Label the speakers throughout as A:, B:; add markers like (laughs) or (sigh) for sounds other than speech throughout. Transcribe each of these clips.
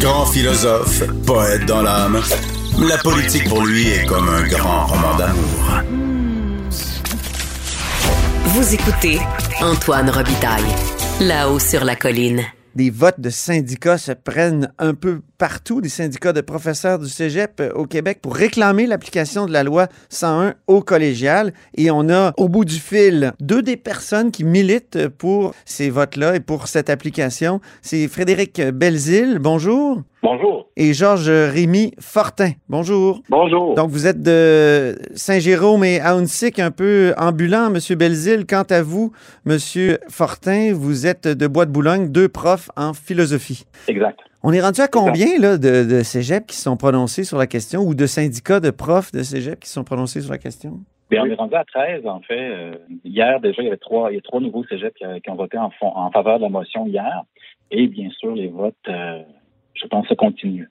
A: Grand philosophe, poète dans l'âme, la politique pour lui est comme un grand roman d'amour.
B: Vous écoutez Antoine Robitaille, là-haut sur la colline.
C: Des votes de syndicats se prennent un peu partout, des syndicats de professeurs du Cégep euh, au Québec pour réclamer l'application de la loi 101 au collégial. Et on a au bout du fil deux des personnes qui militent pour ces votes-là et pour cette application. C'est Frédéric Belzile, bonjour.
D: Bonjour.
C: Et Georges Rémy Fortin, bonjour.
D: Bonjour.
C: Donc vous êtes de Saint-Jérôme et Aunsic, un peu ambulant, Monsieur Belzile. Quant à vous, Monsieur Fortin, vous êtes de Bois de Boulogne, deux profs en philosophie.
D: Exact.
C: On est rendu à combien là, de, de cégep qui sont prononcés sur la question ou de syndicats de profs de cégep qui sont prononcés sur la question?
D: Bien, on est rendu à 13, en fait. Euh, hier, déjà, il y avait trois, il y a trois nouveaux cégeps qui, qui ont voté en, fond, en faveur de la motion hier. Et bien sûr, les votes, euh, je pense, se continuent.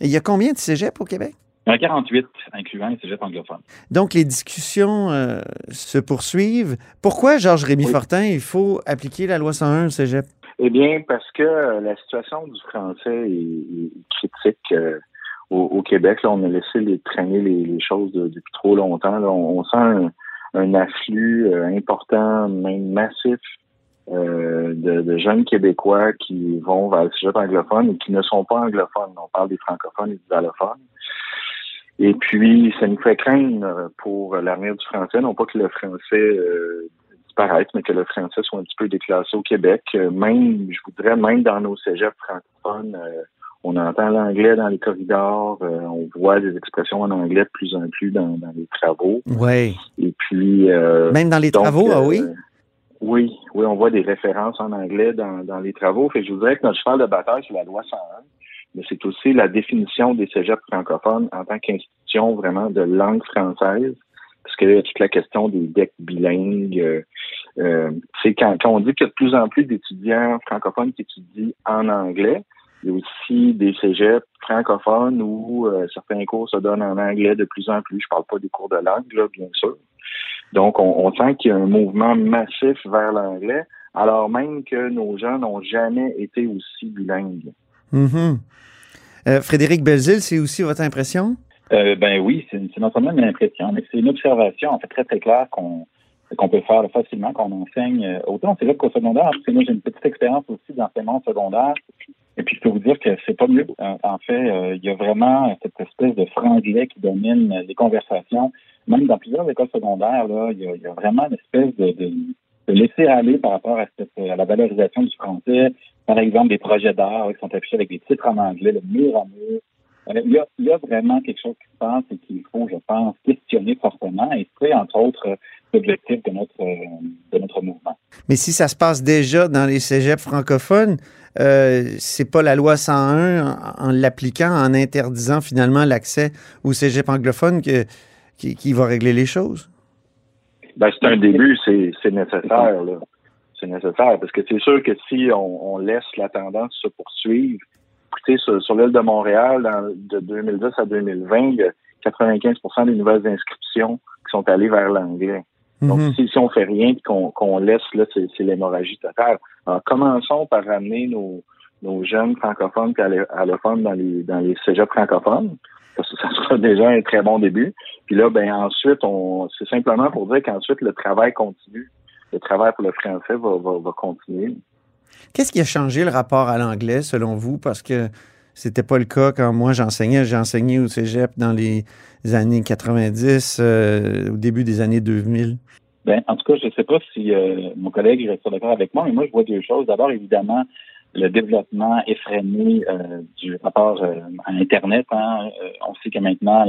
C: Et il y a combien de cégeps au Québec?
D: Il y en a 48, incluant les cégeps anglophones.
C: Donc, les discussions euh, se poursuivent. Pourquoi, Georges Rémy
D: Oui.
C: Fortin, il faut appliquer la loi 101 au cégep?
E: Eh bien, parce que euh, la situation du français est, est critique euh, au, au Québec. Là, on a laissé les, traîner les, les choses de- depuis trop longtemps. Là. On, on sent un, un afflux euh, important, même massif, euh, de, de jeunes Québécois qui vont vers le sujet anglophone et qui ne sont pas anglophones. On parle des francophones et des allophones. Et puis, ça nous fait craindre pour l'avenir du français, non pas que le français euh, disparaisse, mais que le français soit un petit peu déclassé au Québec. Même, je voudrais, même dans nos cégeps francophones, euh, on entend l'anglais dans les corridors, euh, on voit des expressions en anglais de plus en plus dans, dans les travaux.
C: Oui.
E: Et puis... euh,
C: Même dans les
E: donc,
C: travaux, ah
E: euh,
C: oui?
E: Oui, oui, on voit des références en anglais dans, dans les travaux. Fait que je vous dirais que notre cheval de bataille, c'est la loi 101, mais c'est aussi la définition des cégeps francophones en tant qu'institution vraiment de langue française, parce que là, il y a toute la question des decks bilingues. Euh, euh, c'est quand, quand on dit qu'il y a de plus en plus d'étudiants francophones qui étudient en anglais, il y a aussi des cégeps francophones où euh, certains cours se donnent en anglais de plus en plus. Je parle pas des cours de langue, là, bien sûr. Donc, on, on sent qu'il y a un mouvement massif vers l'anglais, alors même que nos jeunes n'ont jamais été aussi bilingues.
C: Euh, Frédéric Belzile, c'est aussi votre impression?
D: Euh, ben oui, c'est c'est non seulement une impression, mais c'est une observation, en fait, très, très claire qu'on qu'on peut faire facilement, qu'on enseigne euh, autant c'est vrai qu'au secondaire, parce que moi j'ai une petite expérience aussi d'enseignement secondaire, et puis je peux vous dire que c'est pas mieux. En, fait, euh, il y a vraiment cette espèce de franglais qui domine les conversations. Même dans plusieurs écoles secondaires, il y a, vraiment une espèce de, laisser aller par rapport à, cette, à la valorisation du français. Par exemple, des projets d'art qui sont affichés avec des titres en anglais, le mur à mur. Euh, Il y, a, vraiment quelque chose qui se passe et qu'il faut, je pense, questionner fortement. Et c'est, entre autres, euh, l'objectif de notre, euh, de notre mouvement.
C: Mais si ça se passe déjà dans les cégeps francophones, euh, c'est pas la loi 101 en, en l'appliquant, en interdisant finalement l'accès aux cégeps anglophones que, qui, qui va régler les choses?
E: Ben, c'est un début, c'est nécessaire. là. C'est nécessaire parce que c'est sûr que si on, on laisse la tendance se poursuivre, écoutez, sur, sur l'île de Montréal, dans- de 2010 à 2020, il y a 95% des nouvelles inscriptions qui sont allées vers l'anglais. Donc,
C: Mhm.
E: si, si on fait rien et qu'on laisse, là, c'est l'hémorragie totale. Alors, commençons par ramener nos, nos jeunes francophones et allo- allophones dans les, dans les cégeps francophones. Ça, sera déjà un très bon début. Puis là, ben ensuite, on c'est simplement pour dire qu'ensuite, le travail continue. Le travail pour le français va, va, va continuer.
C: Qu'est-ce qui a changé le rapport à l'anglais selon vous? Parce que c'était pas le cas quand moi j'enseignais. J'ai enseigné au cégep dans les années 90, euh, au début des années 2000.
D: Ben, en tout cas, je ne sais pas si euh, mon collègue reste d'accord avec moi, mais moi, je vois deux choses. D'abord, évidemment, le développement effréné euh, du rapport euh, à Internet. Hein. Euh, on sait que maintenant,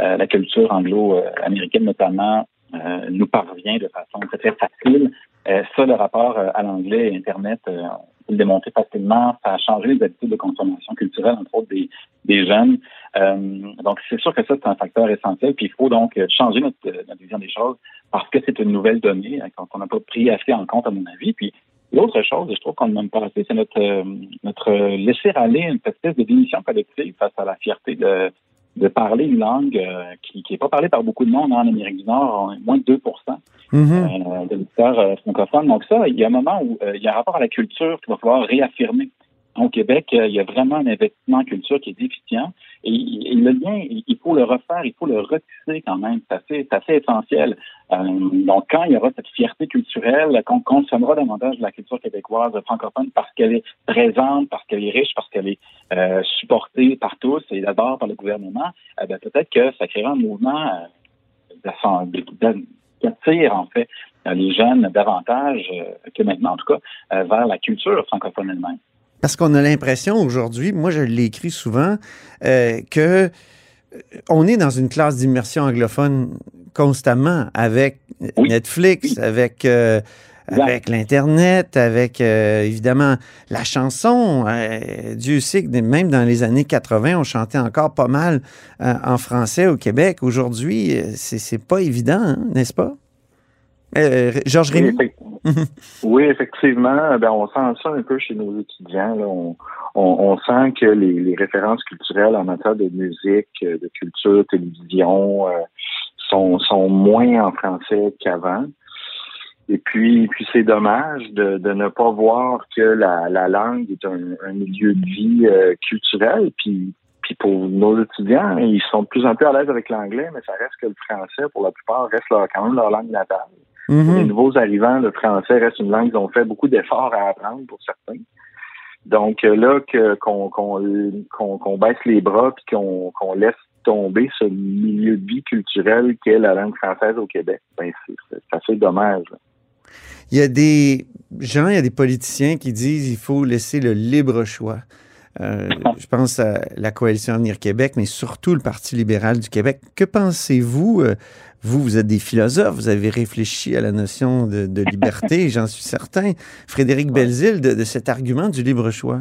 D: euh, la culture anglo-américaine, notamment, euh, nous parvient de façon très, très facile. Ça, le rapport à l'anglais et Internet, on peut le démontrer facilement. Ça a changé les habitudes de consommation culturelle, entre autres, des, des jeunes. Euh, donc, c'est sûr que ça, c'est un facteur essentiel. Puis, il faut donc changer notre, notre vision des choses parce que c'est une nouvelle donnée hein, qu'on n'a pas pris assez en compte, à mon avis. Puis, l'autre chose, et je trouve qu'on ne même pas assez, c'est notre, euh, notre laisser aller une espèce de démission collective face à la fierté de, de parler une langue euh, qui n'est pas parlée par beaucoup de monde en Amérique du Nord, moins de 2
C: Mhm.
D: euh, de euh, francophone. Donc ça, il y a un moment où il y a un rapport à la culture qu'il va falloir réaffirmer au Québec, il y a vraiment un investissement en culture qui est déficient. Et, le lien, il faut le refaire, il faut le retisser quand même. C'est assez, essentiel. donc, quand il y aura cette fierté culturelle, qu'on consommera davantage de la culture québécoise francophone parce qu'elle est présente, parce qu'elle est riche, parce qu'elle est supportée par tous et d'abord par le gouvernement, eh peut-être que ça créera un mouvement qui attire en fait les jeunes davantage que maintenant en tout cas vers la culture francophone elle-même.
C: Parce qu'on a l'impression aujourd'hui, moi je l'écris souvent, euh, que on est dans une classe d'immersion anglophone constamment avec Netflix, avec avec l'Internet, avec évidemment la chanson. Dieu sait que même dans les années 80, on chantait encore pas mal en français au Québec. Aujourd'hui, c'est pas évident, hein, n'est-ce pas? Euh, Georges Rémy?
E: Oui, effectivement. Ben, on sent ça un peu chez nos étudiants. On, on, sent que les, références culturelles en matière de musique, de culture, télévision, euh, sont, sont moins en français qu'avant. Et puis, puis c'est dommage de, de ne pas voir que la, la langue est un, milieu de vie euh, culturel. Puis, puis pour nos étudiants, ils sont de plus en plus à l'aise avec l'anglais, mais ça reste que le français, pour la plupart, reste quand même leur langue natale. Mhm. Les nouveaux arrivants, le français reste une langue qu'ils ont fait beaucoup d'efforts à apprendre pour certains. Donc euh, là, qu'on baisse les bras puis qu'on laisse tomber ce milieu de vie culturel qu'est la langue française au Québec, ben c'est assez dommage.
C: Il y a des gens, il y a des politiciens qui disent qu'il faut laisser le libre choix. Euh, je pense à la coalition Avenir Québec, mais surtout le Parti libéral du Québec. Que pensez-vous euh, vous, vous êtes des philosophes, vous avez réfléchi à la notion de, liberté, (laughs) j'en suis certain. Frédéric Belzile, de, cet argument du libre choix.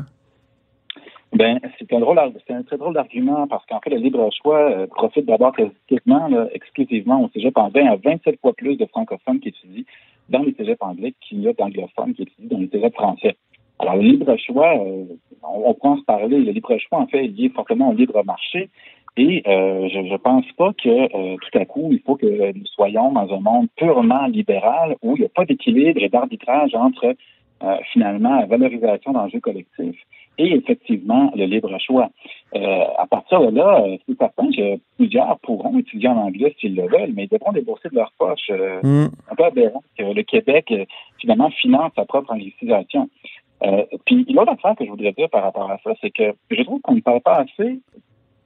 D: Ben, c'est un drôle, c'est un très drôle d'argument parce qu'en fait, le libre choix euh, profite d'abord exclusivement, exclusivement au cégep anglais à 27 fois plus de francophones qui étudient dans les cégeps anglais qu'il y a d'anglophones qui étudient dans les cégeps français. Alors, le libre choix, euh, on, on, peut en se parler. Le libre choix, en fait, est lié fortement au libre marché. Et euh, je ne pense pas que euh, tout à coup, il faut que nous soyons dans un monde purement libéral où il n'y a pas d'équilibre et d'arbitrage entre euh, finalement la valorisation d'enjeux collectifs et effectivement le libre choix. à partir de là, c'est certain que plusieurs pourront étudier en anglais s'ils le veulent, mais ils devront débourser de leur poche. Mm. Un peu aberrant que le Québec finalement finance sa propre anglicisation. Puis l'autre affaire que je voudrais dire par rapport à ça, c'est que je trouve qu'on ne parle pas assez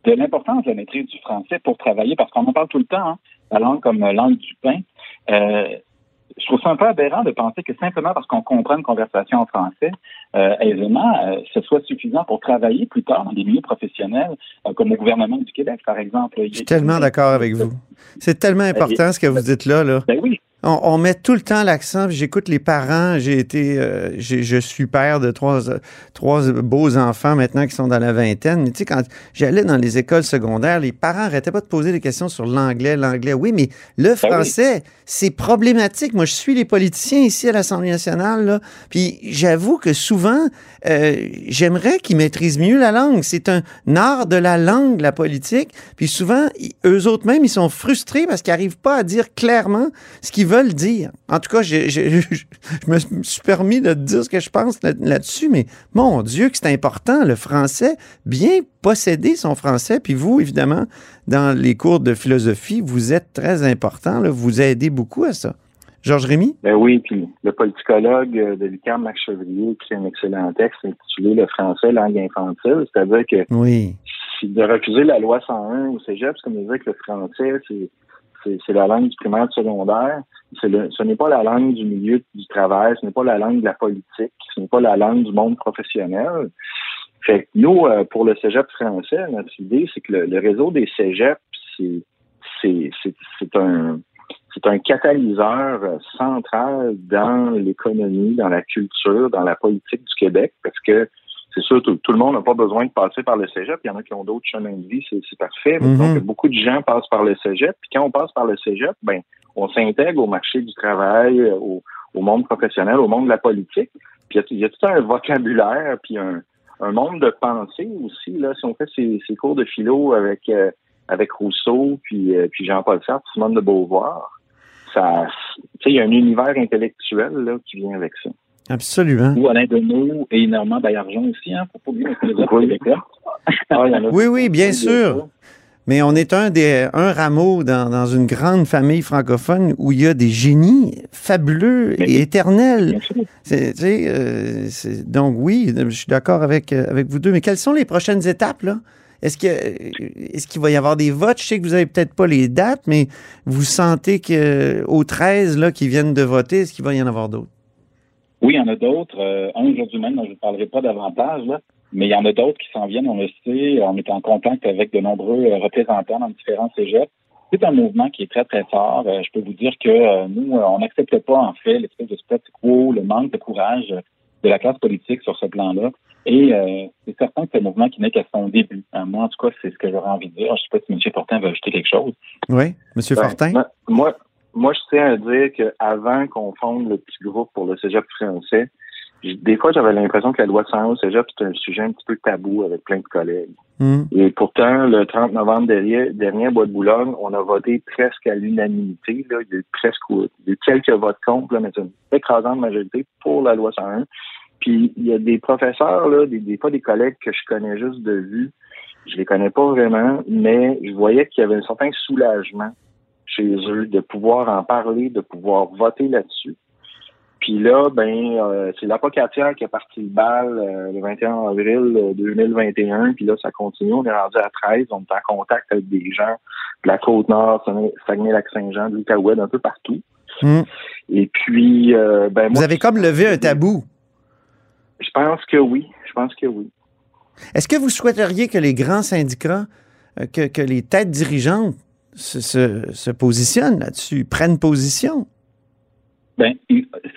D: de l'importance de la maîtrise du français pour travailler, parce qu'on en parle tout le temps, hein, la langue comme langue du pain. Euh, je trouve ça un peu aberrant de penser que simplement parce qu'on comprend une conversation en français euh, aisément, euh, ce soit suffisant pour travailler plus tard dans des milieux professionnels, euh, comme le gouvernement du Québec, par exemple.
C: Je suis tellement d'accord avec vous. C'est tellement important ce que vous dites là. là.
D: Ben oui.
C: On, met tout le temps l'accent. J'écoute les parents. J'ai été, euh, je suis père de trois, trois beaux enfants maintenant qui sont dans la vingtaine. Mais tu sais, quand j'allais dans les écoles secondaires, les parents n'arrêtaient pas de poser des questions sur l'anglais, l'anglais. Oui, mais le ben français, c'est problématique. Moi, je suis les politiciens ici à l'Assemblée nationale, là, puis j'avoue que souvent, euh, j'aimerais qu'ils maîtrisent mieux la langue. C'est un art de la langue, la politique. Puis souvent, eux autres même, ils sont frustrés parce qu'ils n'arrivent pas à dire clairement ce qu'ils veulent dire. En tout cas, (laughs) je, me suis permis de dire ce que je pense là-dessus, mais mon Dieu, que c'est important, le français, bien posséder son français. Puis vous, évidemment, dans les cours de philosophie, vous êtes très important, vous aidez beaucoup à ça. Georges Rémy?
E: Ben oui, puis le politicologue de l'UQAM, Max Chevrier, qui un excellent texte intitulé Le français, langue infantile, c'est-à-dire que
C: oui.
E: de refuser la loi 101 au cégep, c'est comme dire que le français, c'est c'est la langue du primaire du secondaire. Ce n'est pas la langue du milieu du travail, ce n'est pas la langue de la politique, ce n'est pas la langue du monde professionnel. Fait que nous, euh, pour le cégep français, notre idée, c'est que le, réseau des cégeps, c'est c'est un c'est un catalyseur central dans l'économie, dans la culture, dans la politique du Québec, parce que c'est sûr, tout, le monde n'a pas besoin de passer par le cégep. Il y en a qui ont d'autres chemins de vie, c'est parfait. Mm-hmm. Donc, beaucoup de gens passent par le cégep. Puis quand on passe par le cégep, ben, on s'intègre au marché du travail, au, monde professionnel, au monde de la politique. Puis il y, a, tout un vocabulaire, puis un, monde de pensée aussi. Là, si on fait ces, cours de philo avec euh, avec Rousseau, puis, euh, puis Jean-Paul Sartre, Simone de Beauvoir, ça, il y a un univers intellectuel là, qui vient avec ça.
C: Absolument.
D: Ou Alain Deneau et Normand Baillargeon aussi, hein, pour pas oublier
E: Oui.
D: Québécois.
E: Ah,
C: Oui, oui, bien sûr. Mais on est un des un rameau dans, dans une grande famille francophone où il y a des génies fabuleux et éternels. C'est- euh, donc oui, je suis d'accord avec, euh, avec vous deux. Mais quelles sont les prochaines étapes, là? Est-ce que est-ce qu'il va y avoir des votes? Je sais que vous avez peut-être pas les dates, mais vous sentez que aux 13 là, qui viennent de voter, est-ce qu'il va y en avoir d'autres?
D: Oui, il y en a d'autres. Euh, un aujourd'hui même, dont je ne parlerai pas davantage, là, mais il y en a d'autres qui s'en viennent, on le sait. On est en contact avec de nombreux euh, représentants dans différents cégeps. C'est un mouvement qui est très, très fort. Euh, je peux vous dire que euh, nous, on n'accepte pas, en fait, l'espèce de statu quo, le manque de courage de la classe politique sur ce plan-là. Et euh, c'est certain que c'est un mouvement qui n'est qu'à son début. Euh, moi, en tout cas, c'est ce que j'aurais envie de dire. Je ne sais pas si M. Fortin veut ajouter quelque chose.
C: Oui, Monsieur
E: Ben,
C: Fortin?
E: moi- Moi, moi, je tiens à dire qu'avant qu'on fonde le petit groupe pour le cégep français, des fois, j'avais l'impression que la loi 101 au cégep, c'était un sujet un petit peu tabou avec plein de collègues.
C: Hum,
E: Et pourtant, le 30 novembre dernier, dernier à Bois de Boulogne, on a voté presque à l'unanimité. Là. Il y a eu presque il y a eu quelques votes contre, là, mais c'est une écrasante majorité pour la loi 101. Puis il y a des professeurs, là, des, des fois des collègues que je connais juste de vue. Je les connais pas vraiment, mais je voyais qu'il y avait un certain soulagement chez eux de pouvoir en parler, de pouvoir voter là-dessus. Puis là, ben, euh, c'est l'apocatière qui a parti le bal euh, le 21 avril euh, 2021. Puis là, ça continue. On est rendu à 13. On est en contact avec des gens de la Côte-Nord, Saguenay-Lac-Saint-Jean, de l'Outaouais, d'un peu partout.
C: hum.
E: Et puis, euh, ben,
C: Vous
E: moi,
C: avez comme levé un tabou.
E: je pense que oui. Je pense que oui.
C: Est-ce que vous souhaiteriez que les grands syndicats, euh, que, que les têtes dirigeantes se, se, se positionnent là-dessus, prennent position?
D: Ben,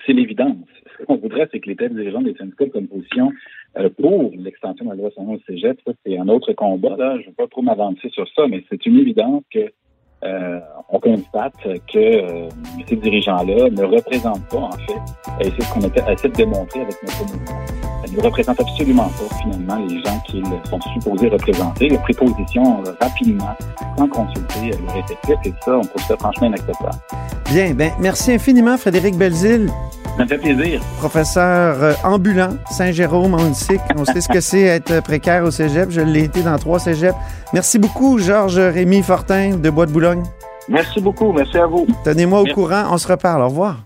D: c'est l'évidence. Ce qu'on voudrait, c'est que les têtes dirigeantes des syndicats prennent position euh, pour l'extension de la loi 101 au cégep. Ça, c'est un autre combat. Là. Je ne veux pas trop m'avancer sur ça, mais c'est une évidence que euh, on constate que euh, ces dirigeants-là ne représentent pas, en fait, et c'est ce qu'on a essaie de démontrer avec notre mouvement. Ils ne représentent absolument pas, finalement, les gens qu'ils sont supposés représenter. Ils position euh, rapidement, sans consulter euh, leur effectif, et ça, on trouve ça franchement inacceptable.
C: Bien, ben merci infiniment, Frédéric Belzile,
D: Ça me fait plaisir.
C: professeur euh, ambulant, Saint-Jérôme, on sait. On sait ce que c'est être précaire au cégep. Je l'ai été dans trois cégeps. Merci beaucoup, Georges Rémy Fortin de Bois de Boulogne.
E: Merci beaucoup. Merci à vous.
C: Tenez-moi au courant. On se reparle. Au revoir.